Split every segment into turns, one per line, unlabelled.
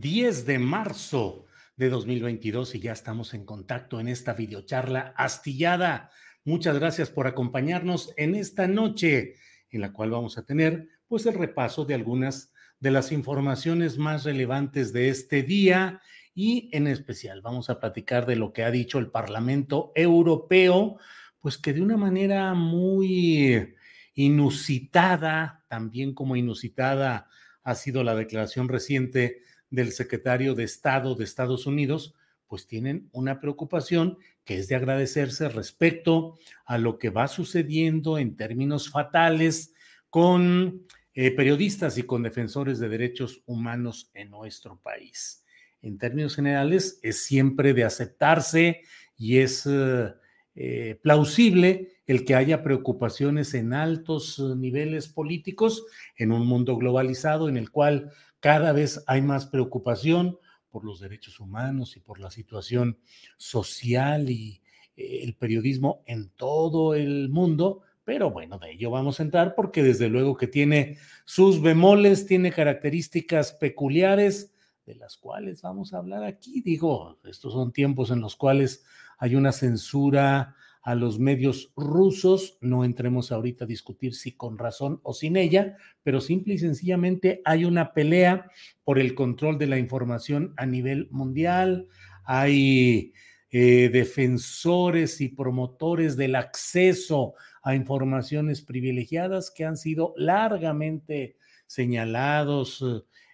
10 de marzo de 2022 y ya estamos en contacto en esta videocharla astillada. Muchas gracias por acompañarnos en esta noche en la cual vamos a tener pues el repaso de algunas de las informaciones más relevantes de este día y en especial vamos a platicar de lo que ha dicho el Parlamento Europeo, pues que de una manera muy inusitada, también como inusitada ha sido la declaración reciente del secretario de Estado de Estados Unidos, pues tienen una preocupación que es de agradecerse respecto a lo que va sucediendo en términos fatales con eh, periodistas y con defensores de derechos humanos en nuestro país. En términos generales, es siempre de aceptarse y es eh, eh, plausible el que haya preocupaciones en altos niveles políticos en un mundo globalizado en el cual cada vez hay más preocupación por los derechos humanos y por la situación social y eh, el periodismo en todo el mundo, pero bueno, de ello vamos a entrar porque desde luego que tiene sus bemoles, tiene características peculiares de las cuales vamos a hablar aquí. Digo, estos son tiempos en los cuales hay una censura a los medios rusos. No entremos ahorita a discutir si con razón o sin ella, pero simple y sencillamente hay una pelea por el control de la información a nivel mundial. Hay eh, defensores y promotores del acceso a informaciones privilegiadas que han sido largamente señalados,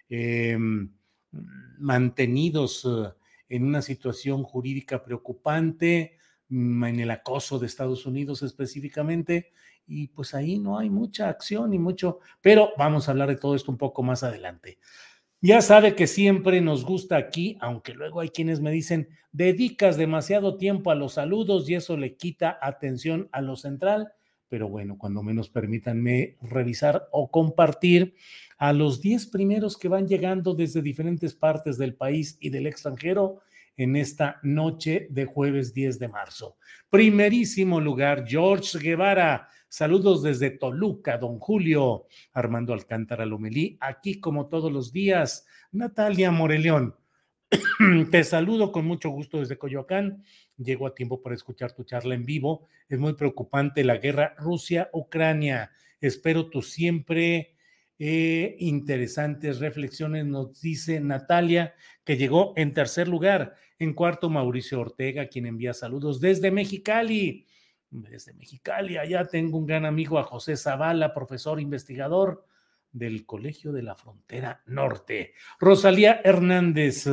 eh, mantenidos eh, en una situación jurídica preocupante en el acoso de Estados Unidos específicamente, y pues ahí no hay mucha acción y mucho, pero vamos a hablar de todo esto un poco más adelante. Ya sabe que siempre nos gusta aquí, aunque luego hay quienes me dicen, dedicas demasiado tiempo a los saludos y eso le quita atención a lo central, pero bueno, cuando menos permítanme revisar o compartir a los 10 primeros que van llegando desde diferentes partes del país y del extranjero en esta noche de jueves 10 de marzo. Primerísimo lugar, George Guevara. Saludos desde Toluca, don Julio. Armando Alcántara Lomelí, aquí como todos los días. Natalia Moreleón. Te saludo con mucho gusto desde Coyoacán. Llego a tiempo para escuchar tu charla en vivo. Es muy preocupante la guerra Rusia-Ucrania. Espero tú siempre eh, interesantes reflexiones, nos dice Natalia, que llegó en tercer lugar. En cuarto, Mauricio Ortega, quien envía saludos desde Mexicali. Desde Mexicali, allá tengo un gran amigo a José Zavala, profesor investigador del Colegio de la Frontera Norte. Rosalía Hernández,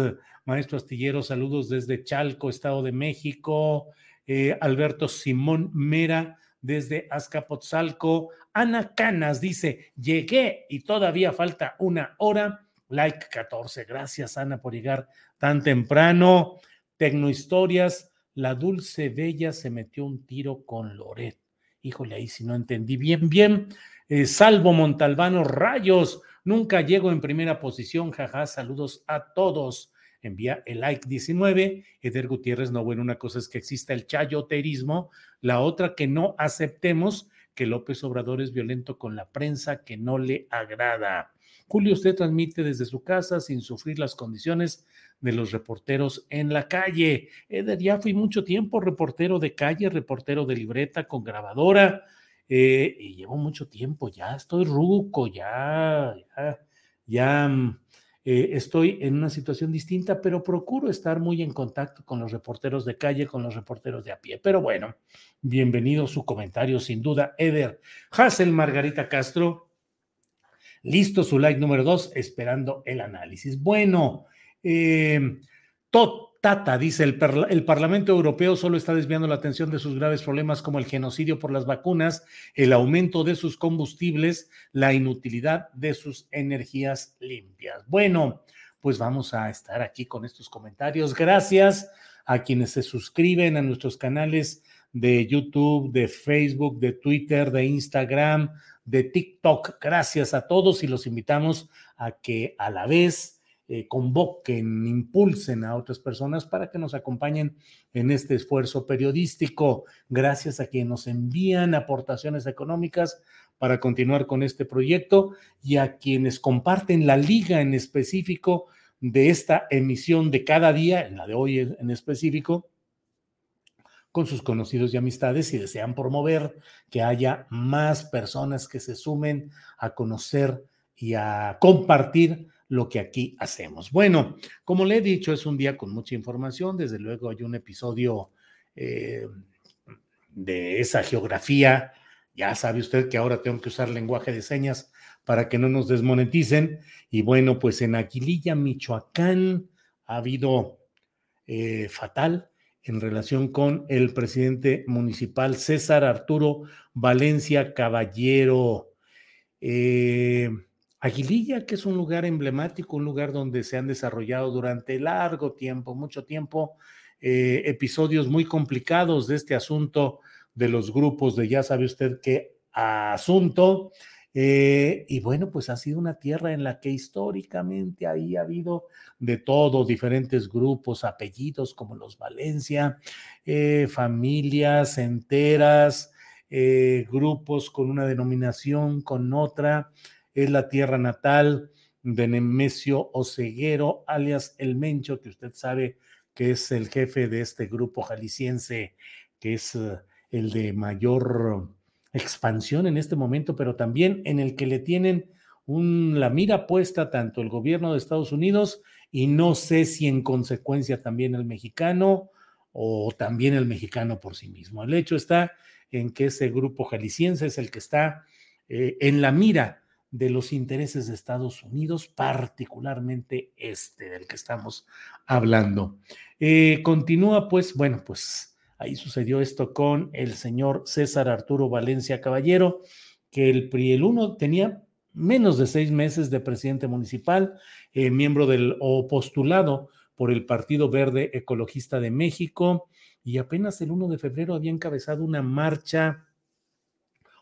maestro astillero, saludos desde Chalco, Estado de México. Eh, Alberto Simón Mera, desde Azcapotzalco. Ana Canas dice, llegué y todavía falta una hora. Like 14. Gracias, Ana, por llegar tan temprano. Tecnohistorias, la dulce bella se metió un tiro con Loret. Híjole, ahí si no entendí bien, bien. Eh, Salvo Montalbano, rayos, nunca llego en primera posición, jaja, saludos a todos envía el like 19. Eder Gutiérrez, no, bueno, una cosa es que exista el chayoterismo, la otra que no aceptemos que López Obrador es violento con la prensa que no le agrada. Julio, usted transmite desde su casa sin sufrir las condiciones de los reporteros en la calle. Eder, ya fui mucho tiempo reportero de calle, reportero de libreta con grabadora, eh, y llevo mucho tiempo, ya estoy ruco, ya, ya, mm, eh, estoy en una situación distinta, pero procuro estar muy en contacto con los reporteros de calle, con los reporteros de a pie. Pero bueno, bienvenido su comentario, sin duda, Eder. Hazel Margarita Castro, listo su like número dos, esperando el análisis. Bueno, eh, Tata dice, el, el, Parlamento Europeo solo está desviando la atención de sus graves problemas como el genocidio por las vacunas, el aumento de sus combustibles, la inutilidad de sus energías limpias. Bueno, pues vamos a estar aquí con estos comentarios. Gracias a quienes se suscriben a nuestros canales de YouTube, de Facebook, de Twitter, de Instagram, de TikTok. Gracias a todos y los invitamos a que a la vez eh, convoquen, impulsen a otras personas para que nos acompañen en este esfuerzo periodístico. Gracias a quienes nos envían aportaciones económicas para continuar con este proyecto y a quienes comparten la liga en específico de esta emisión de cada día, en la de hoy en específico, con sus conocidos y amistades y desean promover que haya más personas que se sumen a conocer y a compartir lo que aquí hacemos. Bueno, como le he dicho, es un día con mucha información. Desde luego hay un episodio eh, de esa geografía. Ya sabe usted que ahora tengo que usar lenguaje de señas para que no nos desmoneticen. Y bueno, pues en Aquililla, Michoacán, ha habido eh, fatal en relación con el presidente municipal César Arturo Valencia Caballero. Eh, Aguililla, que es un lugar emblemático, un lugar donde se han desarrollado durante largo tiempo, mucho tiempo, eh, episodios muy complicados de este asunto de los grupos de ya sabe usted qué asunto. Eh, y bueno, pues ha sido una tierra en la que históricamente ahí ha habido de todo, diferentes grupos, apellidos como los Valencia, eh, familias enteras, grupos con una denominación, con otra. Es la tierra natal de Nemesio Oseguero, alias El Mencho, que usted sabe que es el jefe de este grupo jalisciense, que es eh, el de mayor expansión en este momento, pero también en el que le tienen la mira puesta tanto el gobierno de Estados Unidos y no sé si en consecuencia también el mexicano o también el mexicano por sí mismo. El hecho está en que ese grupo jalisciense es el que está eh, en la mira de los intereses de Estados Unidos, particularmente este del que estamos hablando. Eh, continúa, pues, bueno, pues ahí sucedió esto con el señor César Arturo Valencia Caballero, que el PRI, 1 tenía menos de seis meses de presidente municipal, eh, miembro del o postulado por el Partido Verde Ecologista de México, y apenas el 1 de febrero había encabezado una marcha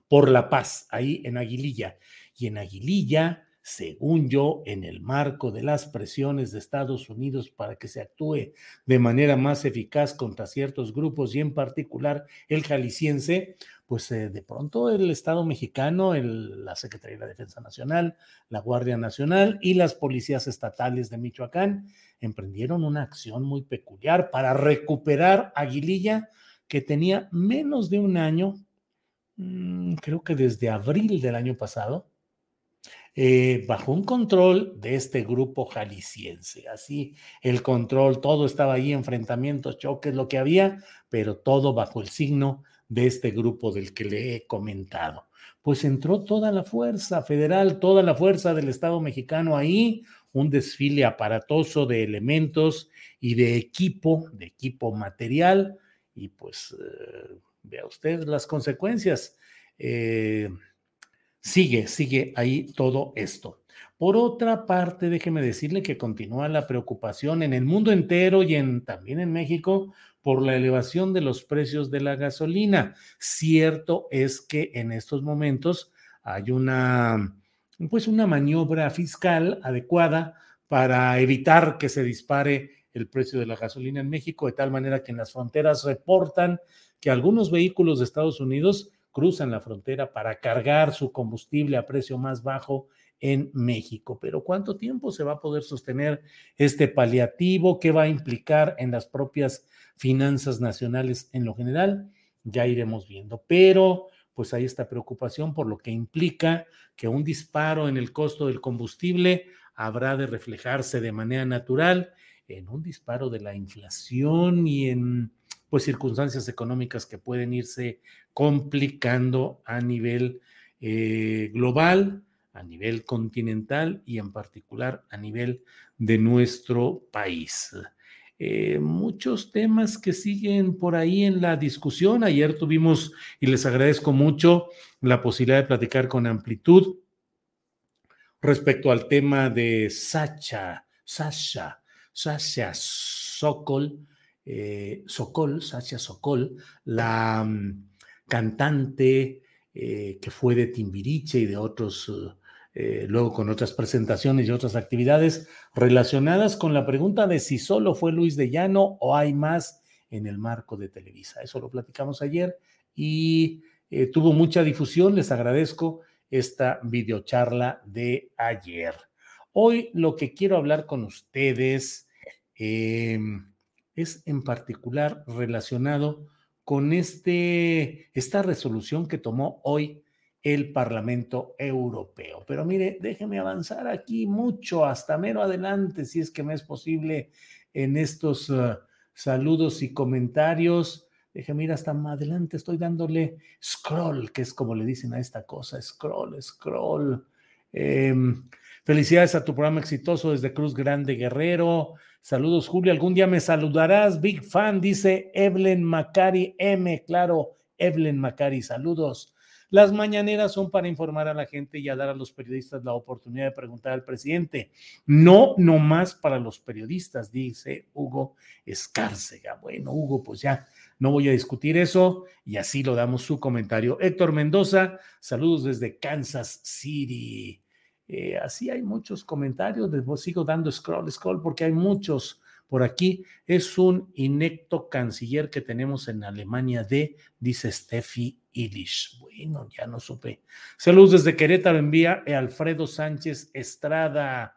por la paz ahí en Aguililla. Y en Aguililla, según yo, en el marco de las presiones de Estados Unidos para que se actúe de manera más eficaz contra ciertos grupos y en particular el jalisciense, pues eh, de pronto el Estado mexicano, la Secretaría de la Defensa Nacional, la Guardia Nacional y las policías estatales de Michoacán emprendieron una acción muy peculiar para recuperar Aguililla, que tenía menos de un año, mm, creo que desde abril del año pasado, eh, bajo un control de este grupo jalisciense. Así, el control, todo estaba ahí, enfrentamientos, choques, lo que había, pero todo bajo el signo de este grupo del que le he comentado. Pues entró toda la fuerza federal, toda la fuerza del Estado mexicano ahí, un desfile aparatoso de elementos y de equipo, de equipo material, y pues eh, vea usted las consecuencias. Eh, sigue, sigue ahí todo esto. Por otra parte, déjeme decirle que continúa la preocupación en el mundo entero y en, también en México por la elevación de los precios de la gasolina. Cierto es que en estos momentos hay una, pues una maniobra fiscal adecuada para evitar que se dispare el precio de la gasolina en México, de tal manera que en las fronteras reportan que algunos vehículos de Estados Unidos cruzan la frontera para cargar su combustible a precio más bajo en México. Pero ¿cuánto tiempo se va a poder sostener este paliativo? ¿Qué va a implicar en las propias finanzas nacionales en lo general? Ya iremos viendo. Pero pues hay esta preocupación por lo que implica que un disparo en el costo del combustible habrá de reflejarse de manera natural en un disparo de la inflación y en pues circunstancias económicas que pueden irse complicando a nivel eh, global a nivel continental y en particular a nivel de nuestro país. Eh, muchos temas que siguen por ahí en la discusión. Ayer tuvimos, y les agradezco mucho, la posibilidad de platicar con amplitud respecto al tema de Sacha, Sasha, Sasha Sokol, eh, Sokol, Sasha Sokol, la mm, cantante eh, que fue de Timbiriche y de otros eh, luego con otras presentaciones y otras actividades relacionadas con la pregunta de si solo fue Luis de Llano o hay más en el marco de Televisa. Eso lo platicamos ayer y eh, tuvo mucha difusión. Les agradezco esta videocharla de ayer. Hoy lo que quiero hablar con ustedes em, es en particular relacionado con este, esta resolución que tomó hoy el Parlamento Europeo. Pero mire, déjeme avanzar aquí mucho, hasta mero adelante, si es que me es posible, en estos uh, saludos y comentarios. Déjeme ir hasta más adelante, estoy dándole scroll, que es como le dicen a esta cosa, scroll, scroll. Em, felicidades a tu programa exitoso desde Cruz Grande Guerrero. Saludos, Julio. Algún día me saludarás. Big fan, dice Evelyn Macari M. Claro, Evelyn Macari, saludos. Las mañaneras son para informar a la gente y a dar a los periodistas la oportunidad de preguntar al presidente. No nomás para los periodistas, dice Hugo Escárcega. Bueno, Hugo, pues ya no voy a discutir eso y así lo damos su comentario. Héctor Mendoza, saludos desde Kansas City. Eh, así hay muchos comentarios, les sigo dando scroll, scroll, porque hay muchos por aquí. Es un inecto canciller que tenemos en Alemania de, dice Steffi Ilish. Bueno, ya no supe. Saludos desde Querétaro, envía Alfredo Sánchez Estrada.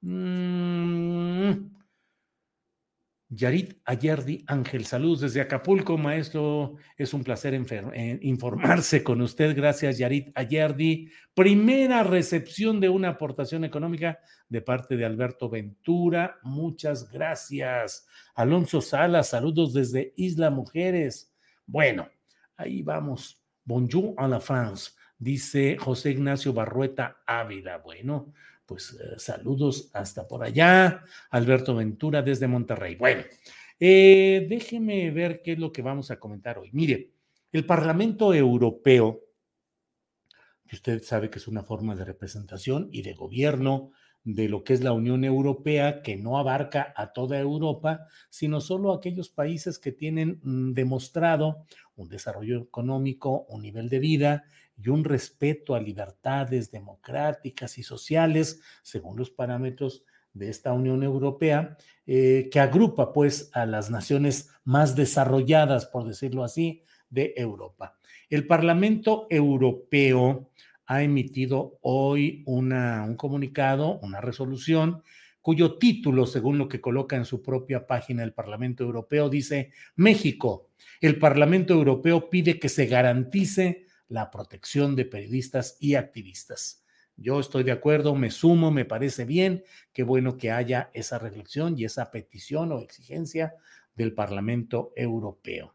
Mm. Yarit Ayerdi Ángel, saludos desde Acapulco, maestro. Es un placer eh, informarse con usted. Gracias, Yarit Ayerdi. Primera recepción de una aportación económica de parte de Alberto Ventura. Muchas gracias. Alonso Salas, saludos desde Isla Mujeres. Bueno, ahí vamos. Bonjour a la France, dice José Ignacio Barrueta Ávila. Bueno, pues eh, saludos hasta por allá. Alberto Ventura desde Monterrey. Bueno, eh, déjeme ver qué es lo que vamos a comentar hoy. Mire, el Parlamento Europeo, que usted sabe que es una forma de representación y de gobierno de lo que es la Unión Europea, que no abarca a toda Europa, sino solo aquellos países que tienen mm, demostrado un desarrollo económico, un nivel de vida y un respeto a libertades democráticas y sociales, según los parámetros de esta Unión Europea, eh, que agrupa pues a las naciones más desarrolladas, por decirlo así, de Europa. El Parlamento Europeo ha emitido hoy una, un comunicado, una resolución, cuyo título, según lo que coloca en su propia página el Parlamento Europeo, dice México. El Parlamento Europeo pide que se garantice la protección de periodistas y activistas. Yo estoy de acuerdo, me sumo, me parece bien, qué bueno que haya esa reflexión y esa petición o exigencia del Parlamento Europeo.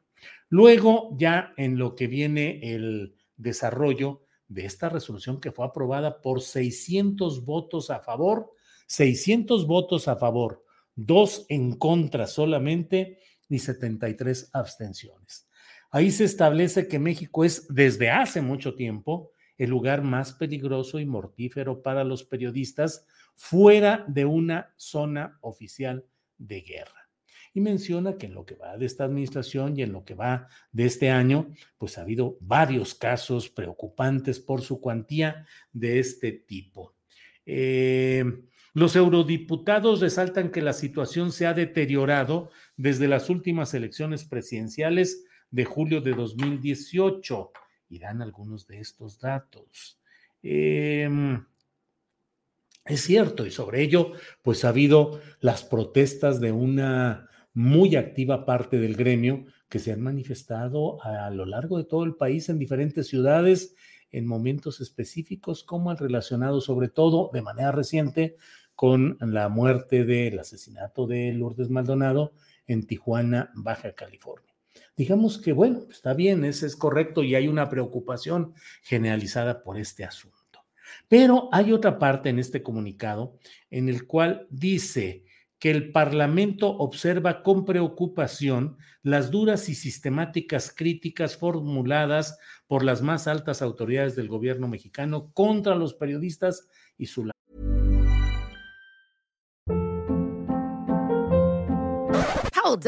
Luego, ya en lo que viene el desarrollo de esta resolución que fue aprobada por 600 votos a favor, 600 votos a favor, dos en contra solamente y 73 abstenciones. Ahí se establece que México es desde hace mucho tiempo el lugar más peligroso y mortífero para los periodistas fuera de una zona oficial de guerra. Y menciona que en lo que va de esta administración y en lo que va de este año, pues ha habido varios casos preocupantes por su cuantía de este tipo. Eh, los eurodiputados resaltan que la situación se ha deteriorado desde las últimas elecciones presidenciales de julio de 2018 y dan algunos de estos datos. Em, es cierto, y sobre ello, pues ha habido las protestas de una muy activa parte del gremio que se han manifestado a lo largo de todo el país en diferentes ciudades en momentos específicos, como el relacionado sobre todo de manera reciente con la muerte del asesinato de Lourdes Maldonado en Tijuana, Baja California. Digamos que, bueno, está bien, ese es correcto y hay una preocupación generalizada por este asunto. Pero hay otra parte en este comunicado en el cual dice que el Parlamento observa con preocupación las duras y sistemáticas críticas formuladas por las más altas autoridades del gobierno mexicano contra los periodistas y su
Hold?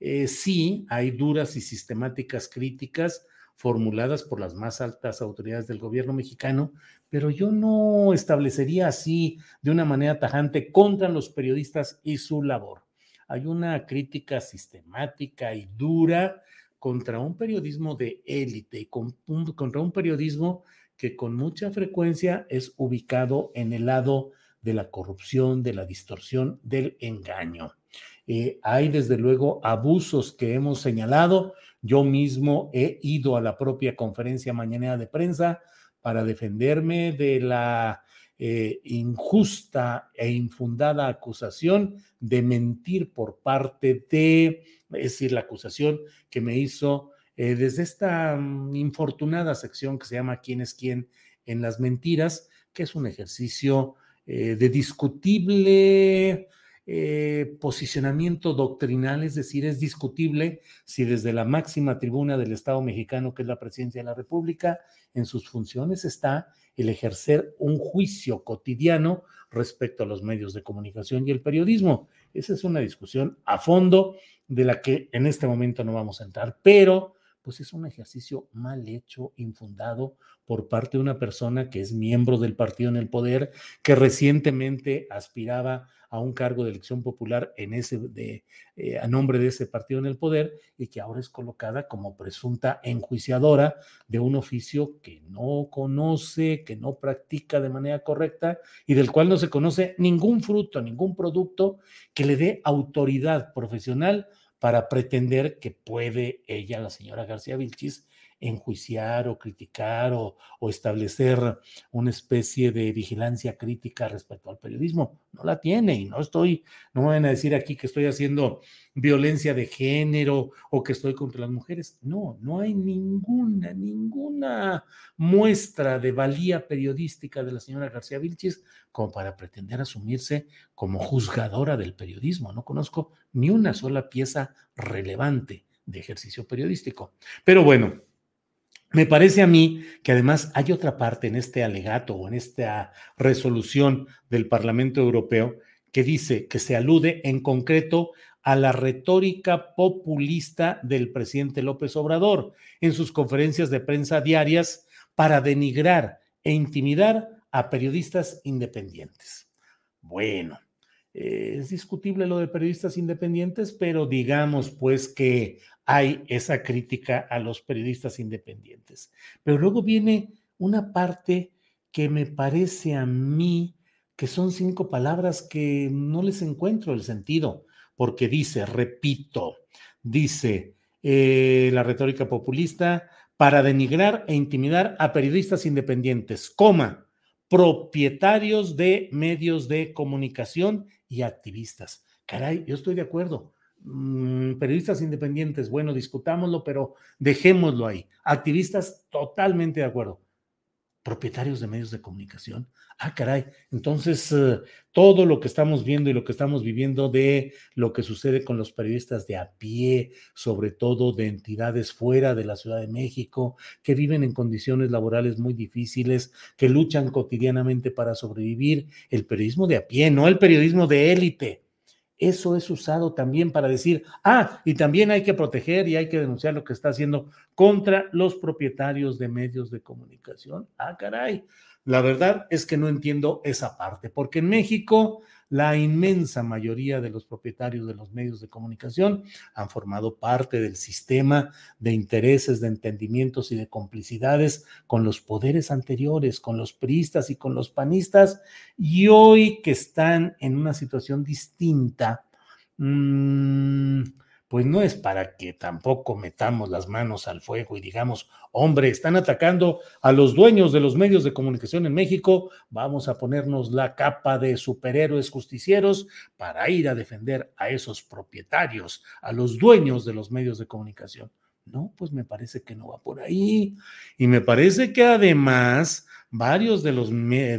Eh, sí, hay duras y sistemáticas críticas formuladas por las más altas autoridades del gobierno mexicano, pero yo no establecería así de una manera tajante contra los periodistas y su labor. Hay una crítica sistemática y dura contra un periodismo de élite y contra un periodismo que con mucha frecuencia es ubicado en el lado de la corrupción, de la distorsión, del engaño. Eh, hay desde luego abusos que hemos señalado. Yo mismo he ido a la propia conferencia mañanera de prensa para defenderme de la eh, injusta e infundada acusación de mentir por parte de, es decir, la acusación que me hizo eh, desde esta mm, infortunada sección que se llama ¿Quién es quién en las mentiras? que es un ejercicio de discutible eh, posicionamiento doctrinal, es decir, es discutible si desde la máxima tribuna del Estado mexicano, que es la presidencia de la República, en sus funciones está el ejercer un juicio cotidiano respecto a los medios de comunicación y el periodismo. Esa es una discusión a fondo de la que en este momento no vamos a entrar, pero pues es un ejercicio mal hecho, infundado por parte de una persona que es miembro del partido en el poder, que recientemente aspiraba a un cargo de elección popular en ese, de, eh, a nombre de ese partido en el poder y que ahora es colocada como presunta enjuiciadora de un oficio que no conoce, que no practica de manera correcta y del cual no se conoce ningún fruto, ningún producto que le dé autoridad profesional para pretender que puede ella, la señora García Vilchis, enjuiciar o criticar o, establecer una especie de vigilancia crítica respecto al periodismo. No la tiene y no estoy, no me van a decir aquí que estoy haciendo violencia de género o que estoy contra las mujeres. No, no hay ninguna, ninguna muestra de valía periodística de la señora García Vilchis como para pretender asumirse como juzgadora del periodismo. No conozco ni una sola pieza relevante de ejercicio periodístico. Pero bueno, me parece a mí que además hay otra parte en este alegato o en esta resolución del Parlamento Europeo que dice que se alude en concreto a la retórica populista del presidente López Obrador en sus conferencias de prensa diarias para denigrar e intimidar a periodistas independientes. Bueno, eh, es discutible lo de periodistas independientes, pero digamos pues que hay esa crítica a los periodistas independientes. Pero luego viene una parte que me parece a mí que son cinco palabras que no les encuentro el sentido, porque dice, repito, dice, eh, la retórica populista para denigrar e intimidar a periodistas independientes, coma, propietarios de medios de comunicación y activistas. Caray, yo estoy de acuerdo. Mm, periodistas independientes, bueno, discutámoslo, pero dejémoslo ahí. Activistas, totalmente de acuerdo. Propietarios de medios de comunicación. Ah, caray. Entonces, eh, todo lo que estamos viendo y lo que estamos viviendo de lo que sucede con los periodistas de a pie, sobre todo de entidades fuera de la Ciudad de México, que viven en condiciones laborales muy difíciles, que luchan cotidianamente para sobrevivir, el periodismo de a pie, no el periodismo de élite eso es usado también para decir, ah, y también hay que proteger y hay que denunciar lo que está haciendo contra los propietarios de medios de comunicación. Ah, caray. La verdad es que no entiendo esa parte, porque en México la inmensa mayoría de los propietarios de los medios de comunicación han formado parte del sistema de intereses, de entendimientos y de complicidades con los poderes anteriores, con los priistas y con los panistas, y hoy que están en una situación distinta, mmm, pues no es para que tampoco metamos las manos al fuego y digamos, hombre, están atacando a los dueños de los medios de comunicación en México, vamos a ponernos la capa de superhéroes justicieros para ir a defender a esos propietarios, a los dueños de los medios de comunicación. No, pues me parece que no va por ahí. Y me parece que además varios de los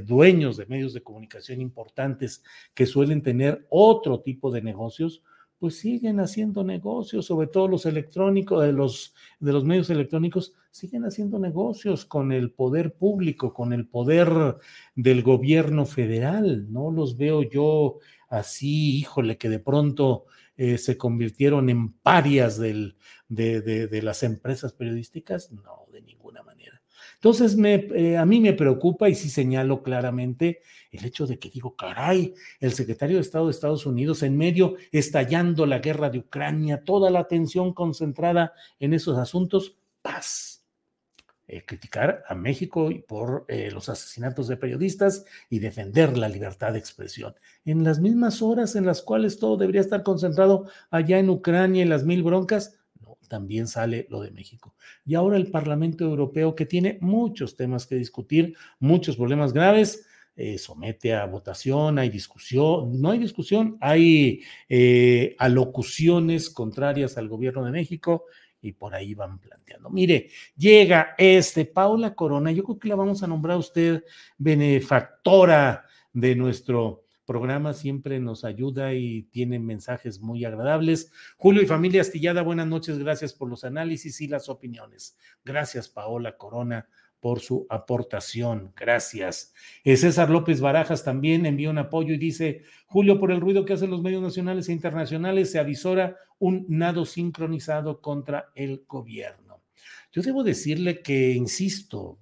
dueños de medios de comunicación importantes que suelen tener otro tipo de negocios, pues siguen haciendo negocios, sobre todo los electrónicos, de los, de los medios electrónicos, siguen haciendo negocios con el poder público, con el poder del gobierno federal. No los veo yo así, híjole, que de pronto eh, se convirtieron en parias de, las empresas periodísticas. No, de ninguna manera. Entonces, eh, a mí me preocupa y sí señalo claramente el hecho de que digo, caray, el secretario de Estado de Estados Unidos en medio estallando la guerra de Ucrania, toda la atención concentrada en esos asuntos, paz. Eh, criticar a México por eh, los asesinatos de periodistas y defender la libertad de expresión. En las mismas horas en las cuales todo debería estar concentrado allá en Ucrania, en las mil broncas, también sale lo de México. Y ahora el Parlamento Europeo, que tiene muchos temas que discutir, muchos problemas graves, eh, somete a votación, hay discusión, no hay discusión, hay eh, alocuciones contrarias al gobierno de México y por ahí van planteando. Mire, llega este Paula Corona, yo creo que la vamos a nombrar a usted benefactora de nuestro programa, siempre nos ayuda y tiene mensajes muy agradables. Julio y familia Astillada, buenas noches, gracias por los análisis y las opiniones. Gracias, Paola Corona por su aportación. Gracias. Eh, César López Barajas también envió un apoyo y dice, Julio, por el ruido que hacen los medios nacionales e internacionales, se avisora un nado sincronizado contra el gobierno. Yo debo decirle que, insisto,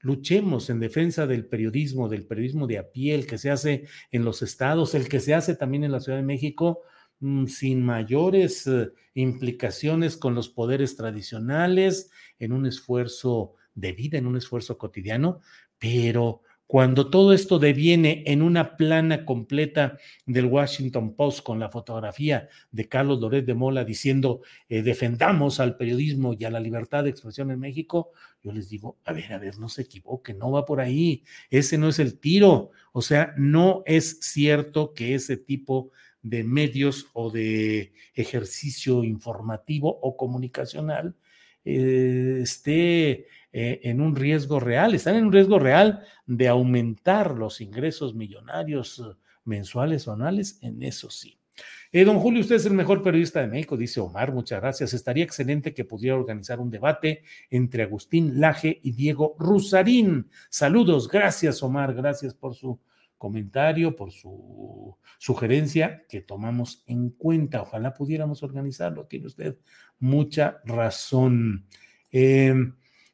luchemos en defensa del periodismo, del periodismo de a pie, el que se hace en los estados, el que se hace también en la Ciudad de México, mm, sin mayores eh, implicaciones con los poderes tradicionales, en un esfuerzo de vida, en un esfuerzo cotidiano, pero cuando todo esto deviene en una plana completa del Washington Post con la fotografía de Carlos Loret de Mola diciendo eh, defendamos al periodismo y a la libertad de expresión en México, yo les digo, a ver, a ver, no se equivoque, no va por ahí, ese no es el tiro, o sea, no es cierto que ese tipo de medios o de ejercicio informativo o comunicacional eh, esté eh, en un riesgo real, están en un riesgo real de aumentar los ingresos millonarios eh, mensuales o anuales, en eso sí. Don Julio, usted es el mejor periodista de México, dice Omar, muchas gracias. Estaría excelente que pudiera organizar un debate entre Agustín Laje y Diego Rusarín. Saludos, gracias Omar, gracias por su comentario, por su sugerencia que tomamos en cuenta. Ojalá pudiéramos organizarlo, tiene usted mucha razón. Eh,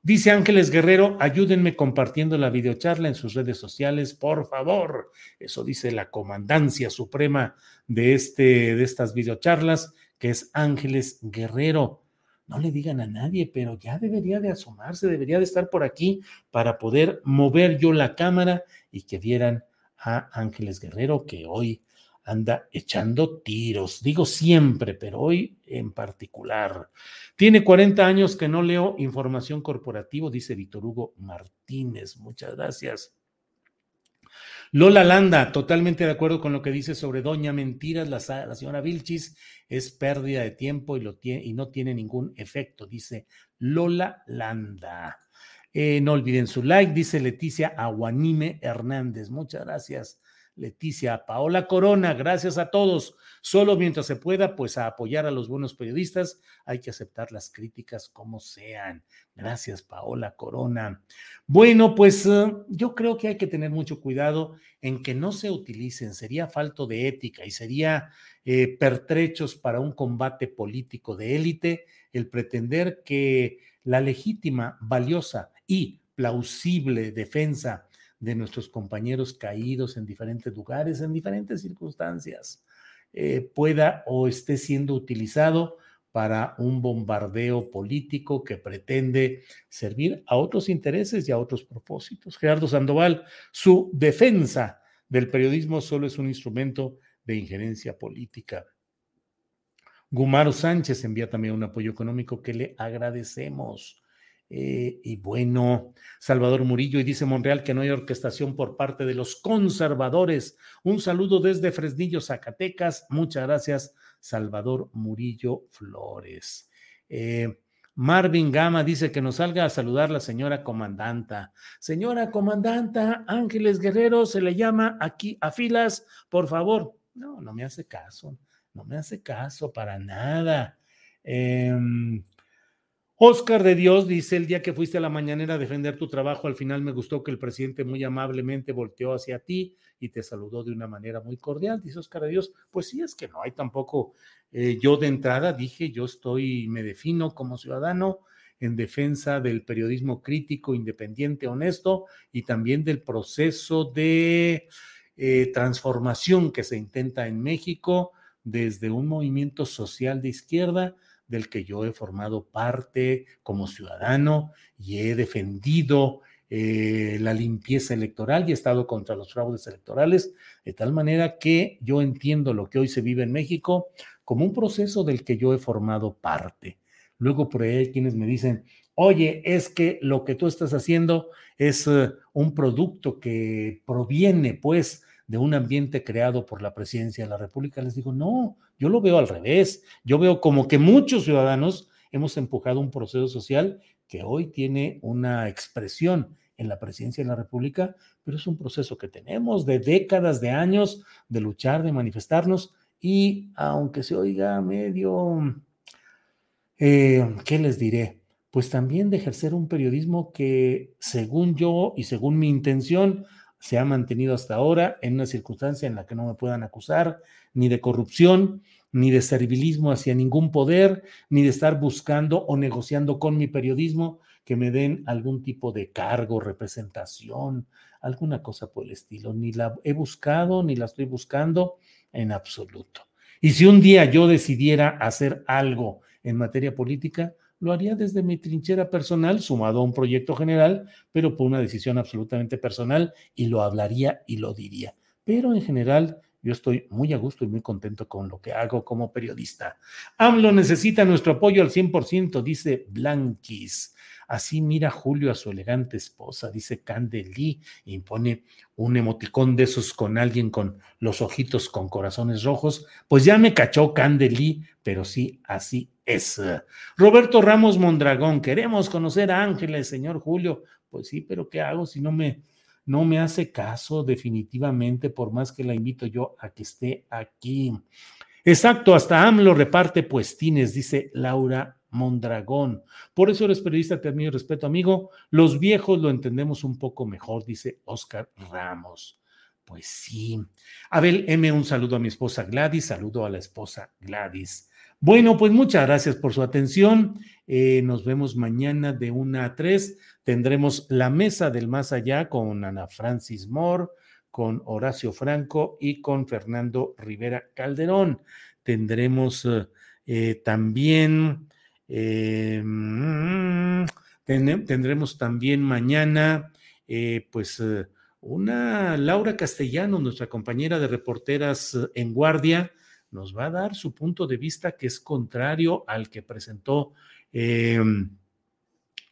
Dice Ángeles Guerrero, ayúdenme compartiendo la videocharla en sus redes sociales, por favor. Eso dice la comandancia suprema de, este, de estas videocharlas, que es Ángeles Guerrero. No le digan a nadie, pero ya debería de asomarse, debería de estar por aquí para poder mover yo la cámara y que vieran a Ángeles Guerrero, que hoy anda echando tiros. Digo siempre, pero hoy en particular. Tiene 40 años que no leo información corporativa, dice Víctor Hugo Martínez. Muchas gracias. Lola Landa, totalmente de acuerdo con lo que dice sobre Doña Mentiras, la, señora Vilchis, es pérdida de tiempo y, no tiene ningún efecto, dice Lola Landa. Eh, no olviden su like, dice Leticia Aguanime Hernández. Muchas gracias. Leticia, Paola Corona, gracias a todos. Solo mientras se pueda, pues a apoyar a los buenos periodistas, hay que aceptar las críticas como sean. Gracias, Paola Corona. Bueno, pues eh, yo creo que hay que tener mucho cuidado en que no se utilicen, sería falto de ética y sería eh, pertrechos para un combate político de élite el pretender que la legítima, valiosa y plausible defensa de nuestros compañeros caídos en diferentes lugares, en diferentes circunstancias, eh, pueda o esté siendo utilizado para un bombardeo político que pretende servir a otros intereses y a otros propósitos. Gerardo Sandoval, su defensa del periodismo solo es un instrumento de injerencia política. Gumaro Sánchez envía también un apoyo económico que le agradecemos. Eh, y bueno, Salvador Murillo, y dice Monreal que no hay orquestación por parte de los conservadores. Un saludo desde Fresnillo, Zacatecas. Muchas gracias, Salvador Murillo Flores. Eh, Marvin Gama dice que nos salga a saludar la señora comandanta. Señora comandanta, Ángeles Guerrero se le llama aquí a filas, por favor. No, no me hace caso, no me hace caso para nada. Eh, Oscar de Dios dice, el día que fuiste a la mañanera a defender tu trabajo, al final me gustó que el presidente muy amablemente volteó hacia ti y te saludó de una manera muy cordial. Dice Oscar de Dios, pues sí, es que no hay tampoco, eh, yo de entrada dije, yo estoy, me defino como ciudadano en defensa del periodismo crítico, independiente, honesto y también del proceso de eh, transformación que se intenta en México desde un movimiento social de izquierda del que yo he formado parte como ciudadano y he defendido eh, la limpieza electoral y he estado contra los fraudes electorales, de tal manera que yo entiendo lo que hoy se vive en México como un proceso del que yo he formado parte. Luego por ahí hay quienes me dicen, oye, es que lo que tú estás haciendo es uh, un producto que proviene pues de un ambiente creado por la presidencia de la República. Les digo, no, yo lo veo al revés. Yo veo como que muchos ciudadanos hemos empujado un proceso social que hoy tiene una expresión en la presidencia de la República, pero es un proceso que tenemos de décadas, de años de luchar, de manifestarnos y aunque se oiga medio, eh, ¿qué les diré? Pues también de ejercer un periodismo que, según yo y según mi intención, se ha mantenido hasta ahora en una circunstancia en la que no me puedan acusar ni de corrupción, ni de servilismo hacia ningún poder, ni de estar buscando o negociando con mi periodismo que me den algún tipo de cargo, representación, alguna cosa por el estilo. Ni la he buscado, ni la estoy buscando en absoluto. Y si un día yo decidiera hacer algo en materia política, lo haría desde mi trinchera personal, sumado a un proyecto general, pero por una decisión absolutamente personal, y lo hablaría y lo diría. Pero en general, yo estoy muy a gusto y muy contento con lo que hago como periodista. AMLO necesita nuestro apoyo al 100%, dice Blanquis. Así mira Julio a su elegante esposa, dice Candelí, y pone un emoticón de esos con alguien con los ojitos con corazones rojos. Pues ya me cachó Candelí, pero sí, así es. Roberto Ramos Mondragón, queremos conocer a Ángeles, señor Julio. Pues sí, pero ¿qué hago si no me, no me hace caso definitivamente, por más que la invito yo a que esté aquí? Exacto, hasta AMLO reparte puestines, dice Laura Mondragón. Por eso eres periodista, te admiro y respeto, amigo. Los viejos lo entendemos un poco mejor, dice Oscar Ramos. Pues sí. Abel M, un saludo a mi esposa Gladys, saludo a la esposa Gladys. Bueno, pues muchas gracias por su atención. Eh, nos vemos mañana de una a tres. Tendremos la mesa del más allá con Ana Francis Moore, con Horacio Franco y con Fernando Rivera Calderón. Tendremos eh, eh, también mm, tendremos también mañana, eh, pues, una Laura Castellano, nuestra compañera de reporteras en guardia, nos va a dar su punto de vista que es contrario al que presentó em,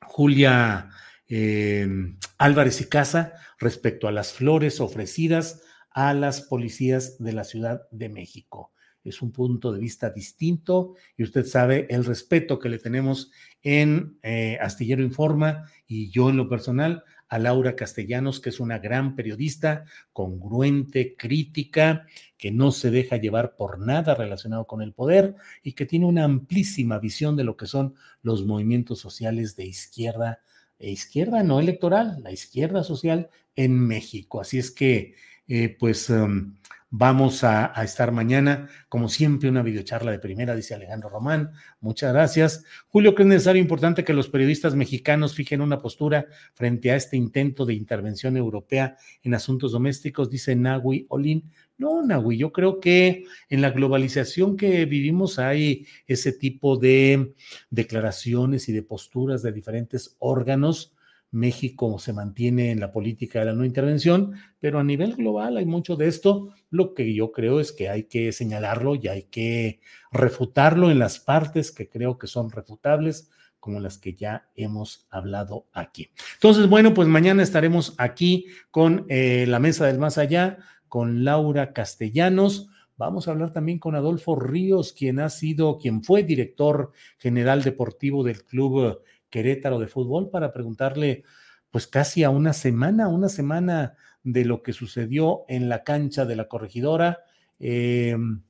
Julia em, Álvarez y Casa respecto a las flores ofrecidas a las policías de la Ciudad de México. Es un punto de vista distinto y usted sabe el respeto que le tenemos en eh, Astillero Informa y yo en lo personal a Laura Castellanos, que es una gran periodista, congruente, crítica, que no se deja llevar por nada relacionado con el poder y que tiene una amplísima visión de lo que son los movimientos sociales de izquierda, e izquierda no electoral, la izquierda social en México. Así es que, eh, pues, um, Vamos a, estar mañana, como siempre, una videocharla de primera, dice Alejandro Román. Muchas gracias. Julio, ¿cree necesario importante que los periodistas mexicanos fijen una postura frente a este intento de intervención europea en asuntos domésticos? Dice Nahui Olin. No, Nahui, yo creo que en la globalización que vivimos hay ese tipo de declaraciones y de posturas de diferentes órganos México se mantiene en la política de la no intervención, pero a nivel global hay mucho de esto. Lo que yo creo es que hay que señalarlo y hay que refutarlo en las partes que creo que son refutables, como las que ya hemos hablado aquí. Entonces, bueno, pues mañana estaremos aquí con eh, la mesa del más allá, con Laura Castellanos. Vamos a hablar también con Adolfo Ríos, quien ha sido, quien fue director general deportivo del club Querétaro de fútbol para preguntarle, pues casi a una semana, una semana de lo que sucedió en la cancha de la corregidora. Em,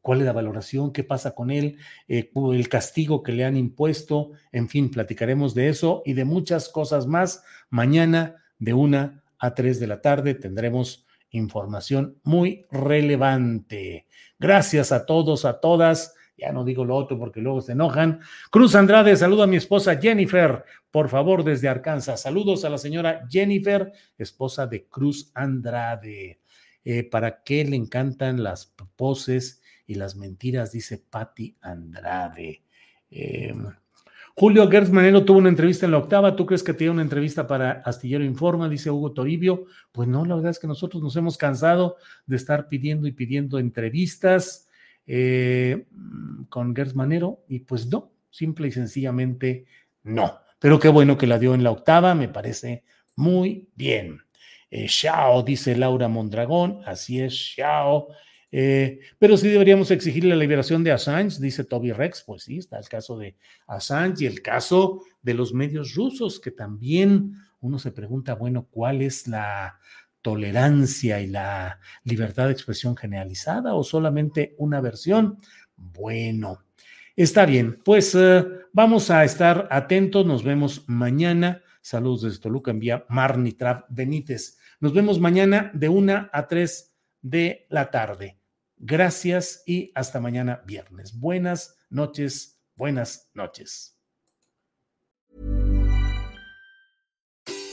cuál es la valoración, qué pasa con él, eh, el castigo que le han impuesto, en fin, platicaremos de eso y de muchas cosas más. Mañana de una a tres de la tarde tendremos información muy relevante. Gracias a todos, a todas. Ya no digo lo otro porque luego se enojan. Cruz Andrade, saludo a mi esposa Jennifer, por favor, desde Arkansas. Saludos a la señora Jennifer, esposa de Cruz Andrade. Eh, ¿Para qué le encantan las poses y las mentiras? Dice Patti Andrade. Eh, Julio Gertz Manero tuvo una entrevista en la octava. ¿Tú crees que tiene una entrevista para Astillero Informa? Dice Hugo Toribio. Pues no, la verdad es que nosotros nos hemos cansado de estar pidiendo y pidiendo entrevistas eh, con Gers Manero y pues no, simple y sencillamente no. Pero qué bueno que la dio en la octava, me parece muy bien. Eh, dice Laura Mondragón, así es, chao. Eh, pero sí deberíamos exigir la liberación de Assange, dice Toby Rex. Pues sí, está el caso de Assange y el caso de los medios rusos, que también uno se pregunta, bueno, ¿cuál es la tolerancia y la libertad de expresión generalizada o solamente una versión? Bueno, está bien, pues eh, vamos a estar atentos, nos vemos mañana. Saludos desde Toluca, envía Marnitrap Benítez. Nos vemos mañana de una a tres de la tarde. Gracias y hasta mañana viernes. Buenas noches, buenas noches.